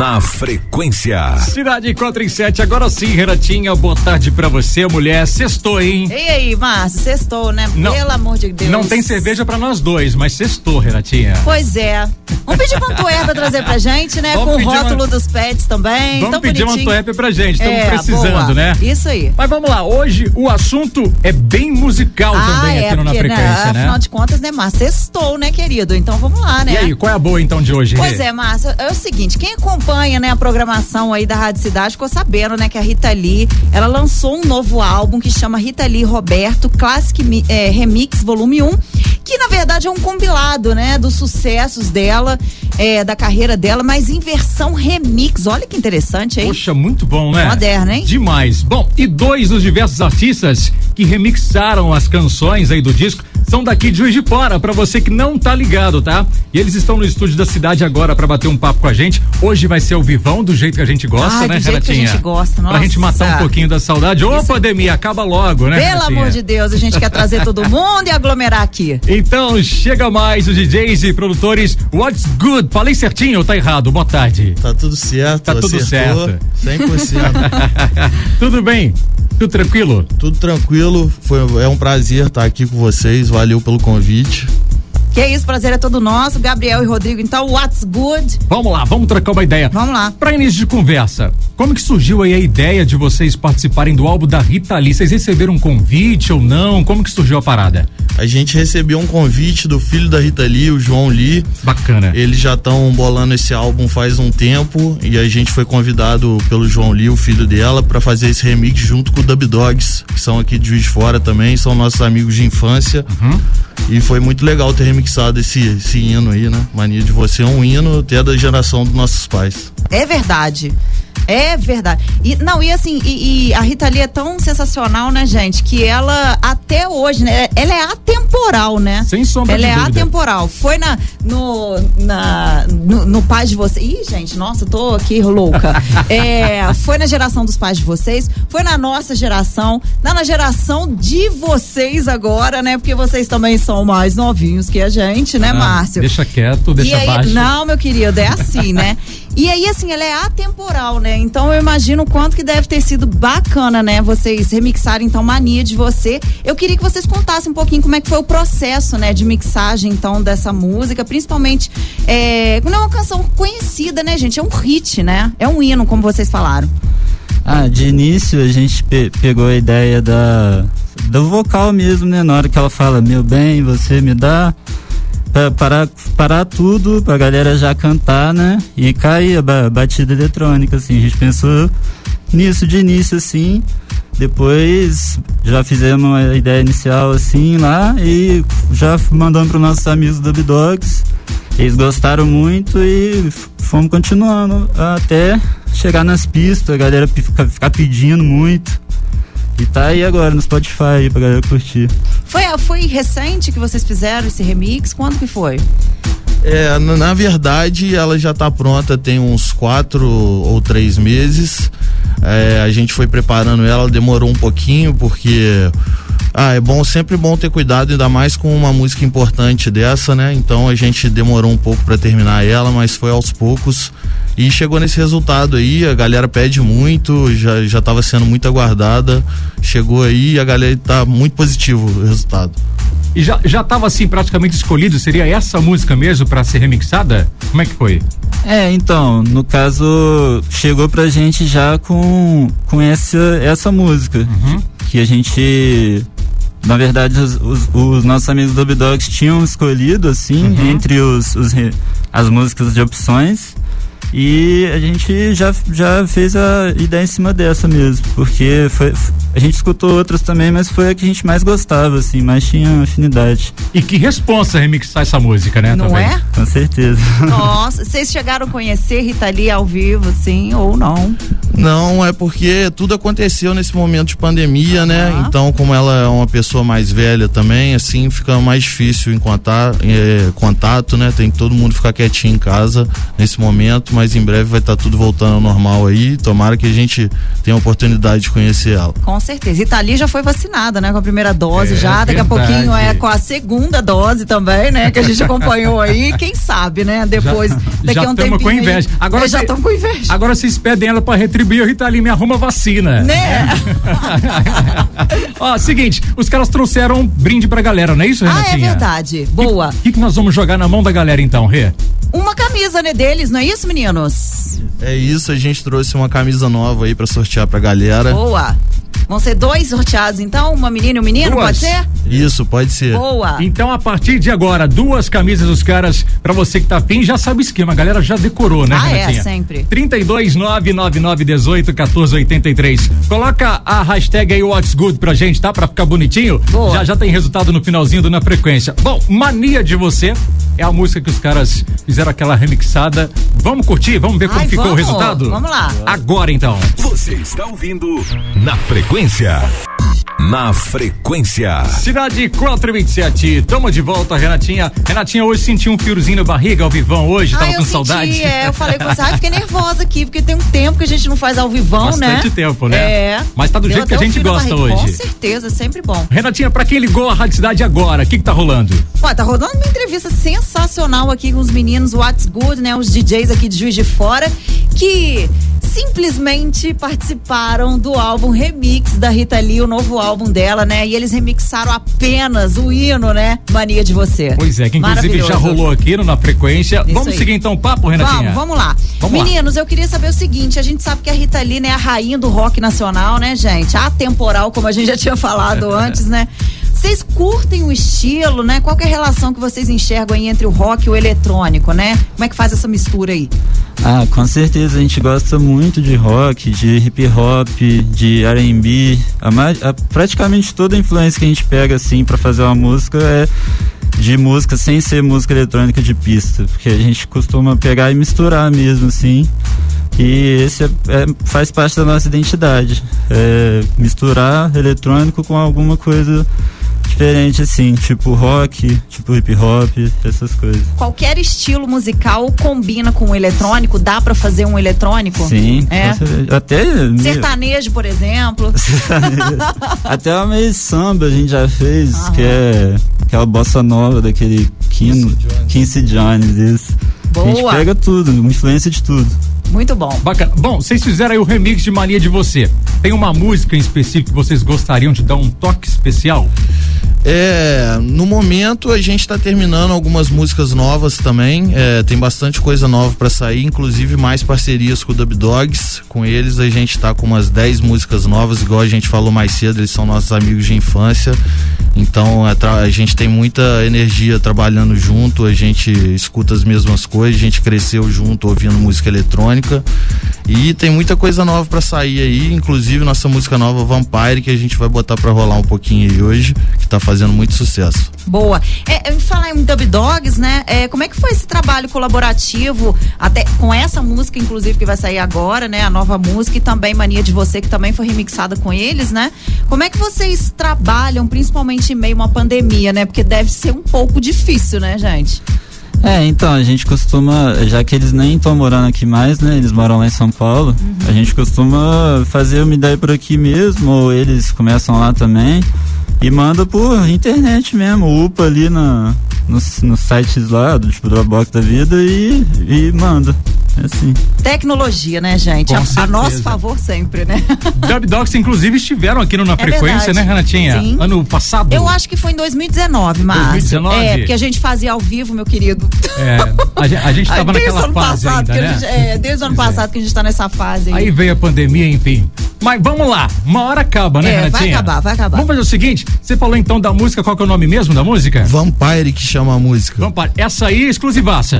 na frequência. Cidade 4 em 7, agora sim, Renatinha, boa tarde pra você, mulher. Sextou, hein? E aí, Márcio, sextou, né? Não, Pelo amor de Deus. Não tem cerveja pra nós dois, mas sextou, Renatinha. Pois é. Vamos pedir uma Antuérpia pra trazer pra gente, né? Vamos Com o rótulo uma- dos pets também. Vamos tão pedir uma bonitinho. Antuérpia pra gente, estamos É, precisando, boa. né? Isso aí. Mas vamos lá, hoje o assunto é bem musical também é, aqui no Na porque, Frequência, né? Afinal de contas, né, Márcio? Sextou, né, querido? Então vamos lá, né? E aí, qual é a boa então de hoje, Pois Rê? é, Márcio, é o seguinte, quem acompanha, né, a programação aí da Rádio Cidade ficou sabendo, né, que a Rita Lee, ela lançou um novo álbum que chama Rita Lee Roberto Classic eh, Remix Volume 1, que na verdade é um compilado, né, dos sucessos dela, eh, da carreira dela, mas em versão remix. Olha que interessante, hein? Poxa, muito bom, né? Moderno, hein? Demais. Bom, e dois dos diversos artistas que remixaram as canções aí do disco são daqui de Juiz de Fora, pra você que não tá ligado, tá? E eles estão no estúdio da cidade agora pra bater um papo com a gente. Hoje vai ser o vivão do jeito que a gente gosta, Ai, né, do jeito que a gente gosta, Pra gente nossa. matar um pouquinho da saudade. Ô, pandemia, acaba logo, né? Pelo Renatinha? amor de Deus, a gente quer trazer todo mundo e aglomerar aqui. Então, chega mais os DJs e produtores. What's good? Falei certinho ou tá errado? Boa tarde. Tá tudo certo. Tá tudo acertou, certo. 100%. Tudo bem? Tudo tranquilo? tudo tranquilo. Foi, é um prazer estar aqui com vocês. Valeu pelo convite. Que isso, prazer é todo nosso. Gabriel e Rodrigo, então, what's good? Vamos lá, vamos trocar uma ideia. Vamos lá. Pra início de conversa, como que surgiu aí a ideia de vocês participarem do álbum da Rita Lee? Vocês receberam um convite ou não? Como que surgiu a parada? A gente recebeu um convite do filho da Rita Lee, o João Lee. Bacana. Eles já estão bolando esse álbum faz um tempo e a gente foi convidado pelo João Lee, o filho dela, para fazer esse remix junto com o Dub Dogs, que são aqui de Juiz de Fora também, são nossos amigos de infância. E foi muito legal ter remixado esse, esse hino aí, né? Mania de você é um hino até da geração dos nossos pais. É verdade. É verdade. E, não, e assim, e, e a Rita Lee é tão sensacional, né, gente? Que ela, até hoje, né? Ela é atemporal, né? Sem sombra Ela de é dúvida. atemporal. Foi na, no, na, no, no pai de vocês. Ih, gente, nossa, eu tô aqui louca. É, foi na geração dos pais de vocês, foi na nossa geração, na, na geração de vocês agora, né? Porque vocês também são mais novinhos que a gente, né, Ah, Márcio? Deixa quieto, deixa e aí, baixo. Não, meu querido, é assim, né? E aí, assim, ela é atemporal, né? Então eu imagino o quanto que deve ter sido bacana, né? Vocês remixarem então Mania de Você. Eu queria que vocês contassem um pouquinho como é que foi o processo, né? De mixagem, então, dessa música. Principalmente, é, quando é uma canção conhecida, né, gente? É um hit, né? É um hino, como vocês falaram. Ah, de início a gente pe- pegou a ideia da do vocal mesmo, né? Na hora que ela fala, meu bem, você me dá. Pra parar, parar tudo, pra galera já cantar, né? E cair a ba- batida eletrônica, assim. A gente pensou nisso de início, assim. Depois já fizemos a ideia inicial, assim, lá. E já mandamos para nossos amigos do Dogs. Eles gostaram muito e fomos continuando até chegar nas pistas, a galera ficar, ficar pedindo muito. E tá aí agora no Spotify aí pra galera curtir. Foi, foi recente que vocês fizeram esse remix? Quando que foi? É, na, na verdade, ela já tá pronta tem uns quatro ou três meses. É, a gente foi preparando ela, demorou um pouquinho, porque. Ah, é bom, sempre bom ter cuidado, ainda mais com uma música importante dessa, né? Então a gente demorou um pouco para terminar ela, mas foi aos poucos. E chegou nesse resultado aí, a galera pede muito, já, já tava sendo muito aguardada. Chegou aí e a galera tá muito positivo o resultado. E já, já tava assim praticamente escolhido? Seria essa música mesmo pra ser remixada? Como é que foi? É, então, no caso, chegou pra gente já com, com essa, essa música. Que a gente. Na verdade, os, os- os nossos amigos do Dogs tinham escolhido, assim, entre os, os as músicas de opções. E a gente já, já fez a ideia em cima dessa mesmo. Porque foi, a gente escutou outras também, mas foi a que a gente mais gostava, assim, mais tinha afinidade. E que responsa remixar essa música, né? Não também. é? Com certeza. Nossa, vocês chegaram a conhecer Rita Lee ao vivo, sim ou não? Não, é porque tudo aconteceu nesse momento de pandemia, né? Aham. Então, como ela é uma pessoa mais velha também, assim, fica mais difícil encontrar é, contato, né? Tem que todo mundo ficar quietinho em casa nesse momento, mas em breve vai estar tá tudo voltando ao normal aí. Tomara que a gente tenha a oportunidade de conhecer ela. Com certeza. Itali já foi vacinada, né? Com a primeira dose é, já. Daqui verdade. a pouquinho é com a segunda dose também, né? Que a gente acompanhou aí. Quem sabe, né? Depois, já, daqui a um tempo. com inveja. Agora já estão com inveja. Agora vocês pedem ela pra retribuir. O Ritali me arruma vacina. Né? Ó, seguinte, os caras trouxeram um brinde pra galera, não é isso, Renatinha? Ah, é verdade. Boa. O que, que, nós vamos jogar na mão da galera então, Rê? Uma camisa, né, deles, não é isso, meninos? É isso, a gente trouxe uma camisa nova aí pra sortear pra galera. Boa. Vão ser dois sorteados, então? Uma menina e um menino, duas. pode ser? Isso, pode ser. Boa. Então, a partir de agora, duas camisas dos caras, pra você que tá afim, já sabe o esquema. A galera já decorou, né, ah, é, Renatinha? é, sempre. 32 99918 1483. Coloca a hashtag aí What's Good pra gente, tá? Pra ficar bonitinho. Boa. Já já tem resultado no finalzinho do Na Frequência. Bom, Mania de Você é a música que os caras fizeram aquela remixada. Vamos curtir? Vamos ver como Ai, ficou vamos. o resultado? Vamos lá. Agora então. Você está ouvindo Na Frequência frequência. Na frequência. Cidade 427. Tamo de volta, Renatinha. Renatinha hoje sentiu um fiozinho na barriga ao vivão hoje, tava com senti, saudade. É, eu falei com você, ai, fiquei nervosa aqui, porque tem um tempo que a gente não faz ao vivão, Bastante né? Bastante tempo, né? É. Mas tá do Deu jeito que a gente gosta hoje. Com certeza, sempre bom. Renatinha, pra quem ligou a Rádio Cidade agora, o que que tá rolando? Ó, tá rolando uma entrevista sensacional aqui com os meninos What's Good, né? Os DJs aqui de Juiz de Fora, que simplesmente participaram do álbum remix da Rita Lee, o novo álbum dela, né? E eles remixaram apenas o hino, né? Mania de Você. Pois é, que inclusive já rolou aqui no, na frequência. Isso vamos aí. seguir então o papo, Renatinha? Vamos, vamos lá. Vamos Meninos, lá. eu queria saber o seguinte: a gente sabe que a Rita Lee né, é a rainha do rock nacional, né, gente? Atemporal, como a gente já tinha falado antes, né? Vocês curtem o estilo, né? Qual é a relação que vocês enxergam aí entre o rock e o eletrônico, né? Como é que faz essa mistura aí? Ah, com certeza a gente gosta muito de rock, de hip hop, de R&B. Praticamente toda a influência que a gente pega assim para fazer uma música é de música sem ser música eletrônica de pista, porque a gente costuma pegar e misturar mesmo assim. E esse é, é, faz parte da nossa identidade. É misturar eletrônico com alguma coisa diferente, assim, tipo rock, tipo hip hop, essas coisas. Qualquer estilo musical combina com o eletrônico? Dá para fazer um eletrônico? Sim, é. até. Sertanejo, por exemplo. até meio samba a gente já fez, Aham. que é aquela bossa nova daquele Kino, Quincy Jones, isso. Boa. A gente pega tudo, uma influência de tudo. Muito bom. Bacana. Bom, vocês fizeram aí o remix de Mania de Você. Tem uma música em específico que vocês gostariam de dar um toque especial? É, no momento a gente está terminando algumas músicas novas também. É, tem bastante coisa nova para sair, inclusive mais parcerias com o Dub Dogs. Com eles a gente está com umas 10 músicas novas, igual a gente falou mais cedo, eles são nossos amigos de infância. Então a, a gente tem muita energia trabalhando junto, a gente escuta as mesmas coisas, a gente cresceu junto ouvindo música eletrônica. E tem muita coisa nova para sair aí, inclusive nossa música nova Vampire, que a gente vai botar para rolar um pouquinho aí hoje, que tá muito sucesso. Boa. É, em falar em Dub Dogs, né? É, como é que foi esse trabalho colaborativo, até com essa música, inclusive, que vai sair agora, né? A nova música e também Mania de Você, que também foi remixada com eles, né? Como é que vocês trabalham, principalmente em meio a uma pandemia, né? Porque deve ser um pouco difícil, né, gente? É, então, a gente costuma, já que eles nem estão morando aqui mais, né? Eles moram lá em São Paulo, uhum. a gente costuma fazer uma ideia por aqui mesmo, ou eles começam lá também. E manda por internet mesmo, upa ali na, nos, sites lá, do tipo Dropbox da vida e, e manda. É assim. Tecnologia, né, gente? A, a, nosso favor sempre, né? Dub Dogs, inclusive, estiveram aqui no Na é Frequência, verdade. né, Renatinha? Sim. Ano passado? Eu acho que foi em 2019, mas 2019? É, porque a gente fazia ao vivo, meu querido. É, a, a gente tava naquela fase ainda, né? Gente, é, desde o ano passado é. que a gente tá nessa fase. Aí. aí veio a pandemia, enfim. Mas vamos lá, uma hora acaba, né, é, Renatinha? Vai acabar, vai acabar. Vamos fazer o seguinte, você falou então da música, qual que é o nome mesmo da música? Vampire que chama a música. Vampire, essa aí é exclusivaça.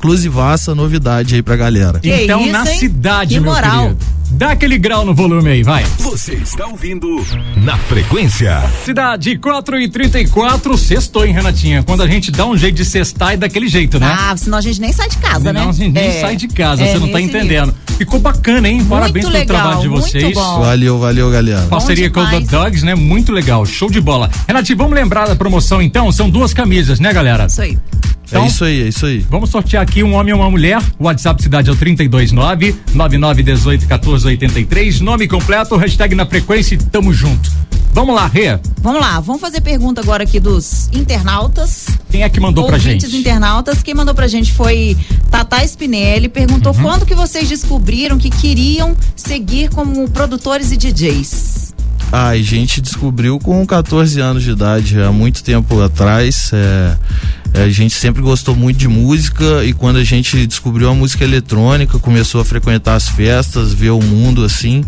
Exclusivaça, novidade aí pra galera. Que então, isso, na hein? cidade, que meu moral. querido. Dá aquele grau no volume aí, vai. Você está ouvindo na frequência. Cidade 4 e 34, sextou, hein, Renatinha? Quando a gente dá um jeito de cestar é daquele jeito, né? Ah, senão a gente nem sai de casa, né? Não, a gente nem é. sai de casa, é, você não tá entendendo. Ficou bacana, hein? Parabéns Muito pelo legal, trabalho de muito vocês. bom. Valeu, valeu, galera. Parceria com o. Dub Dogs, né? Muito legal, show de bola. Renatinho, vamos lembrar da promoção então? São duas camisas, né, galera? Isso aí. Então- é isso aí, é isso aí. Vamos sortear aqui um homem e uma mulher. O WhatsApp cidade é o 329 9918 1483. Nome completo, hashtag na frequência e tamo junto. Vamos lá, Rê. Vamos lá, vamos fazer pergunta agora aqui dos internautas. Quem é que mandou pra gente? internautas. Quem mandou pra gente foi Tata Spinelli. Perguntou Uhum. quando que vocês descobriram que queriam seguir como produtores e DJs. Ah, a gente descobriu com 14 anos de idade, há muito tempo atrás. é, é, a gente sempre gostou muito de música e quando a gente descobriu a música eletrônica, começou a frequentar as festas, ver o mundo assim.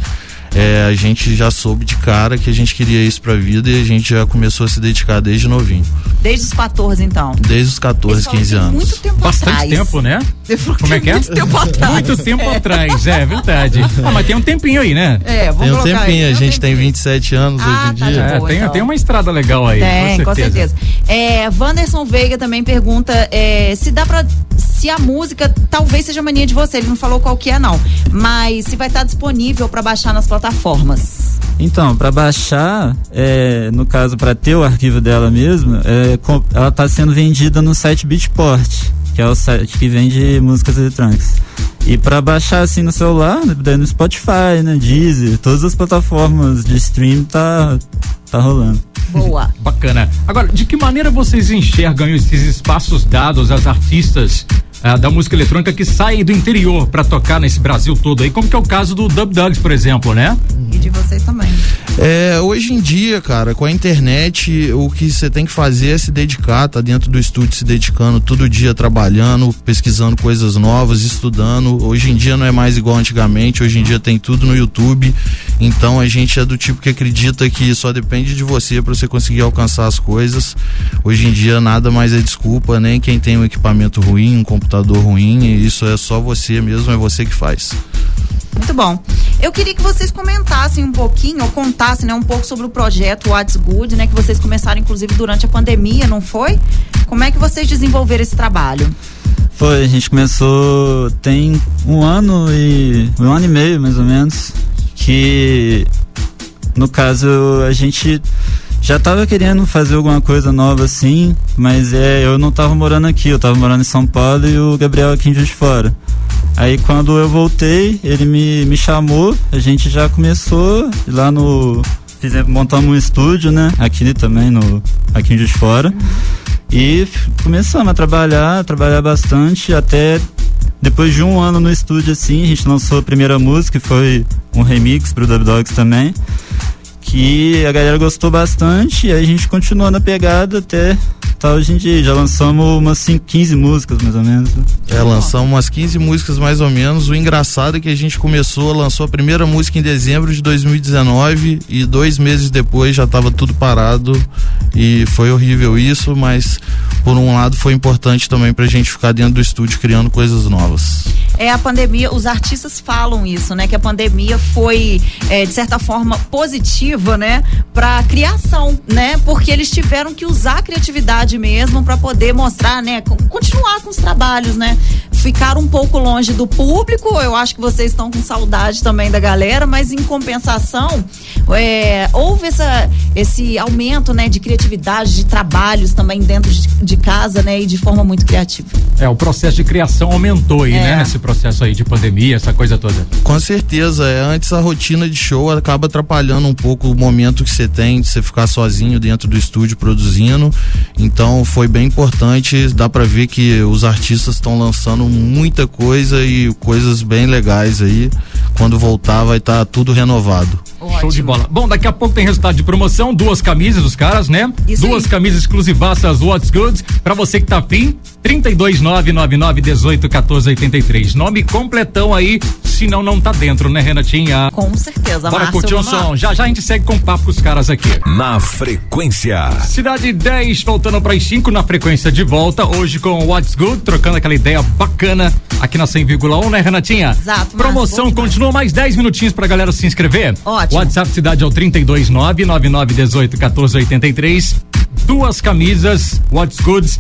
É, a gente já soube de cara que a gente queria isso pra vida e a gente já começou a se dedicar desde novinho. Desde os 14, então. Desde os 14, Esse falou 15 que anos. Muito tempo Bastante atrás. tempo, né? Como é que é? Muito tempo atrás. Muito tempo atrás, é verdade. Ah, mas tem um tempinho aí, né? É, vamos Tem um colocar tempinho, aí, a gente tem tempinho. 27 anos Ah, hoje em tá de dia. É, boa, tem, então. tem uma estrada legal aí. Tem, com certeza. É, Wanderson Veiga também pergunta é, se dá pra. Se a música talvez seja mania de você, ele não falou qual que é, não. Mas se vai estar disponível pra baixar nas plataformas. Então, para baixar, é, no caso, para ter o arquivo dela mesmo, é, com- ela está sendo vendida no site Beatport, que é o site que vende músicas eletrônicas. E para baixar assim no celular, no Spotify, né, Deezer, todas as plataformas de stream tá tá rolando. Boa. Bacana. Agora, de que maneira vocês enxergam esses espaços dados às artistas ah, da música eletrônica que saem do interior pra tocar nesse Brasil todo aí? Como que é o caso do Dub Dogs, por exemplo, né? E de vocês também. É, hoje em dia, cara, com a internet, o que você tem que fazer é se dedicar, tá dentro do estúdio se dedicando todo dia trabalhando, pesquisando coisas novas, estudando. Hoje em dia não é mais igual antigamente, hoje em dia tem tudo no YouTube. Então a gente é do tipo que acredita que só depende de você para você conseguir alcançar as coisas. Hoje em dia nada mais é desculpa, nem quem tem um equipamento ruim, um computador ruim, isso é só você mesmo, é você que faz. Muito bom. Eu queria que vocês comentassem um pouquinho, ou contassem né, um pouco sobre o projeto What's Good, né? Que vocês começaram, inclusive, durante a pandemia, não foi? Como é que vocês desenvolveram esse trabalho? Foi, a gente começou tem um ano e um ano e meio mais ou menos que no caso a gente já tava querendo fazer alguma coisa nova assim, mas é eu não tava morando aqui, eu tava morando em São Paulo e o Gabriel aqui em Juiz de Fora. Aí quando eu voltei, ele me, me chamou, a gente já começou lá no fizemos, montamos um estúdio, né? Aqui também no aqui em Juiz de Fora. E começamos a trabalhar, a trabalhar bastante, até depois de um ano no estúdio assim, a gente lançou a primeira música, que foi um remix pro Dub Dogs também, que a galera gostou bastante, e a gente continuou na pegada até tá hoje em dia. Já lançamos umas 5, 15 músicas mais ou menos. né? É, lançamos umas 15 músicas mais ou menos. O engraçado é que a gente começou, lançou a primeira música em dezembro de 2019 e dois meses depois já estava tudo parado e foi horrível isso, mas por um lado foi importante também pra gente ficar dentro do estúdio criando coisas novas. É a pandemia, os artistas falam isso, né? Que a pandemia foi, é, de certa forma, positiva, né? Pra criação, né? Porque eles tiveram que usar a criatividade mesmo pra poder mostrar, né? con- Continuar com os trabalhos, né? Ficar um pouco longe do público, eu acho que vocês estão com saudade também da galera, mas em compensação, é, houve essa, esse aumento, né? De criatividade, de trabalhos também dentro de, de casa, né? E de forma muito criativa. É, o processo de criação aumentou aí, É. né? Nesse processo aí de pandemia, essa coisa toda. Com certeza, é, antes a rotina de show acaba atrapalhando um pouco o momento que você tem de você ficar sozinho dentro do estúdio produzindo. Então foi bem importante, dá pra ver que os artistas estão lançando muita coisa e coisas bem legais aí. Quando voltar vai estar tudo renovado. Show de bola. Bom, daqui a pouco tem resultado de promoção, duas camisas dos caras, né? Isso duas aí. camisas exclusivaças What's Good, pra você que tá afim, 32999181483. Nome completão aí, senão não tá dentro, né, Renatinha? Com certeza, Bora Márcio, curtir o vamos lá. som. Já já a gente segue com o papo com os caras aqui. Na frequência. Cidade 10, voltando para as 5 na frequência de volta, hoje com o What's Good, trocando aquela ideia bacana aqui na 100,1, né, Renatinha? Exato, Promoção continua mais 10 minutinhos pra galera se inscrever. Ótimo. WhatsApp cidade é o 329 9918 1483. duas camisas What's Goods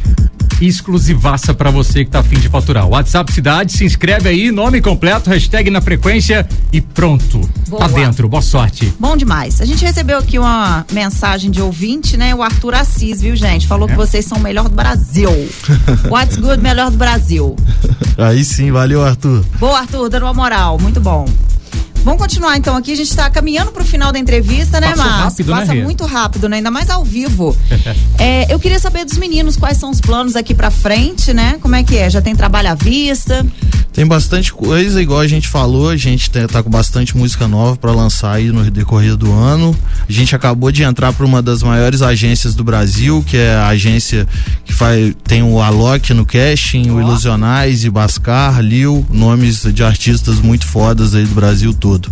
exclusivaça para você que tá afim de faturar. WhatsApp Cidade, se inscreve aí, nome completo, hashtag na frequência e pronto. Boa. Tá dentro, boa sorte. Bom demais. A gente recebeu aqui uma mensagem de ouvinte, né? O Arthur Assis, viu, gente? Falou que vocês são o melhor do Brasil. What's good, melhor do Brasil. Aí sim, valeu, Arthur. Boa, Arthur, dando uma moral. Muito bom. Vamos continuar então aqui, a gente está caminhando para o final da entrevista, né, Passou Márcio? rápido, né, Passa Rê? muito rápido, né? Ainda mais ao vivo. É, eu queria saber dos meninos quais são os planos aqui para frente, né? Como é que é? Já tem trabalho à vista? Tem bastante coisa, igual a gente falou, a gente tá, com bastante música nova para lançar aí no decorrer do ano. A gente acabou de entrar para uma das maiores agências do Brasil, que é a agência que faz tem o Alok no casting, o Ilusionais, Bascar, Lil, nomes de artistas muito fodas aí do Brasil todo.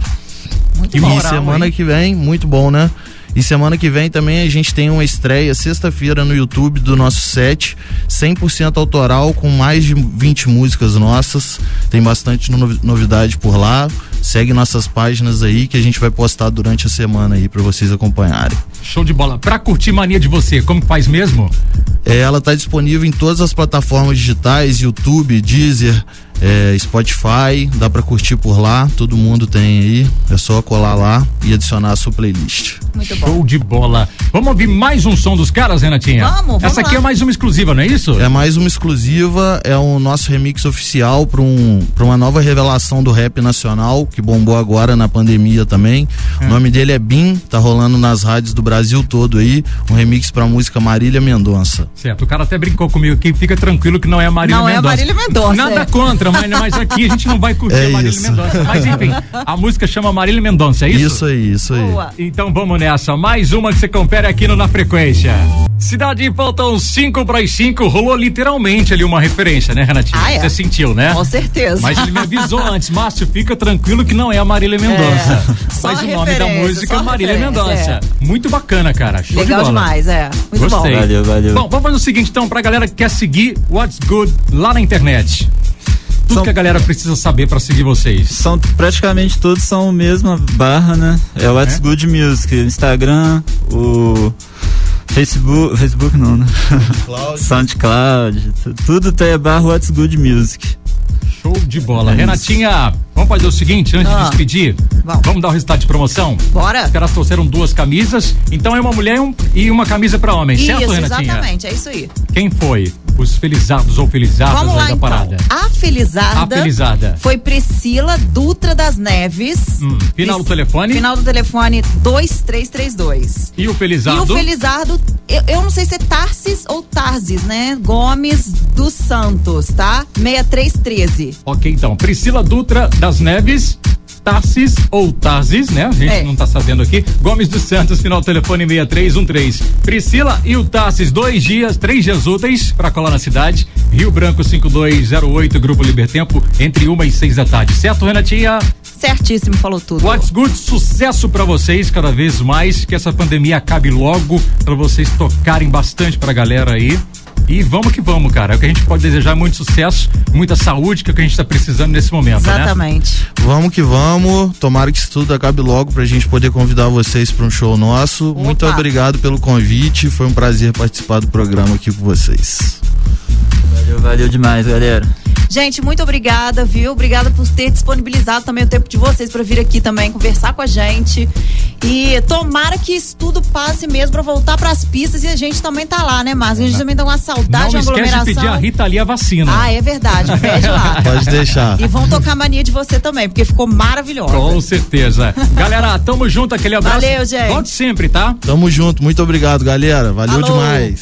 Muito bom. moral, e semana hein? que vem, muito bom, né? E semana que vem também a gente tem uma estreia sexta-feira no YouTube do nosso set, 100% autoral com mais de 20 músicas nossas. Tem bastante no- novidade por lá. Segue nossas páginas aí que a gente vai postar durante a semana aí para vocês acompanharem. Show de bola. Pra curtir mania de você, como que faz mesmo? É, ela está disponível em todas as plataformas digitais, YouTube, Deezer, é, Spotify, dá para curtir por lá, todo mundo tem aí, é só colar lá e adicionar a sua playlist. Muito bom. Show de bola. Vamos ouvir mais um som dos caras, Renatinha? Vamos, vamos Essa aqui lá. é mais uma exclusiva, não é isso? É mais uma exclusiva, é o nosso remix oficial para um, pra uma nova revelação do rap nacional, que bombou agora na pandemia também. O nome dele é Bim, tá rolando nas rádios do Brasil todo aí, um remix pra música Marília Mendonça. Certo, o cara até brincou comigo aqui, fica tranquilo que não é a Marília Não é a Mendonça. Marília Mendonça, Nada é. contra, mas, mas aqui a gente não vai curtir É a Marília isso. Mendonça. Mas enfim, a música chama Marília Mendonça, é isso? Isso aí, isso aí. Boa. Então vamos nessa, mais uma que você confere aqui no Na Frequência. Cidade, faltam 5 para as 5, rolou literalmente ali uma referência, né, Renatinho? Ah, é? Você sentiu, né? Com certeza. Mas ele me avisou antes, Márcio, fica tranquilo que não é a Marília Mendonça. É, Mas o nome da música é Marília Mendonça. Muito bacana, cara. Show Legal de bola. demais, é. Muito Gostei. bom. Valeu, valeu. Bom, vamos fazer o seguinte então, pra galera que quer seguir What's Good lá na internet. Tudo São- que a galera precisa saber pra seguir vocês. São praticamente todos são a mesma barra, né? É o What's É? Good Music, o Instagram, o Facebook, Facebook não, né? SoundCloud, tu- tudo tem a barra What's Good Music. Show de bola. É. Renatinha, vamos fazer o seguinte, antes de Ah, despedir, vamos. dar o resultado de promoção? Bora? Os caras trouxeram duas camisas, então é uma mulher e um- e uma camisa pra homem, certo, Isso, Renatinha? exatamente, é isso aí. Quem foi? Os felizados ou felizadas Vamos lá da então. parada? A felizarda, A felizada. foi Priscila Dutra das Neves. Hum, final do Pris- telefone? Final do telefone 2332. E o E felizado? o Felizardo, eu, eu não sei se é Tarsis ou Tarsis, né? Gomes dos Santos, tá? 6313. Ok, então. Priscila Dutra das Neves. Tarsis ou Tarsis, né? A gente É. não tá sabendo aqui. Gomes dos Santos, final do telefone 6313. Priscila e o Tarsis, dois dias, três dias úteis pra colar na cidade. Rio Branco 5208, Grupo Libertempo, entre uma e seis da tarde. Certo, Renatinha? Certíssimo, falou tudo. What's Good, sucesso pra vocês cada vez mais, que essa pandemia acabe logo, pra vocês tocarem bastante pra galera aí. E vamos que vamos, cara. O que a gente pode desejar é muito sucesso, muita saúde, que é o que a gente tá precisando nesse momento, né? Exatamente. Vamos que vamos. Tomara que isso tudo acabe logo pra gente poder convidar vocês para um show nosso. Opa. Muito obrigado pelo convite. Foi um prazer participar do programa aqui com vocês. Valeu, valeu demais, galera. Gente, muito obrigada, viu? Obrigada por ter disponibilizado também o tempo de vocês para vir aqui também conversar com a gente. E tomara que isso tudo passe mesmo para voltar para as pistas e a gente também tá lá, né, Márcio? A gente também tá com uma saudade, Não uma esquece de aglomeração. pedir a Rita ali a vacina. Ah, é verdade. Pede lá. Pode deixar. E vão tocar mania de você também, porque ficou maravilhosa. Com certeza. Galera, tamo junto, aquele abraço. Valeu, gente. Volte sempre, tá? Tamo junto. Muito obrigado, galera. Valeu Falou. demais.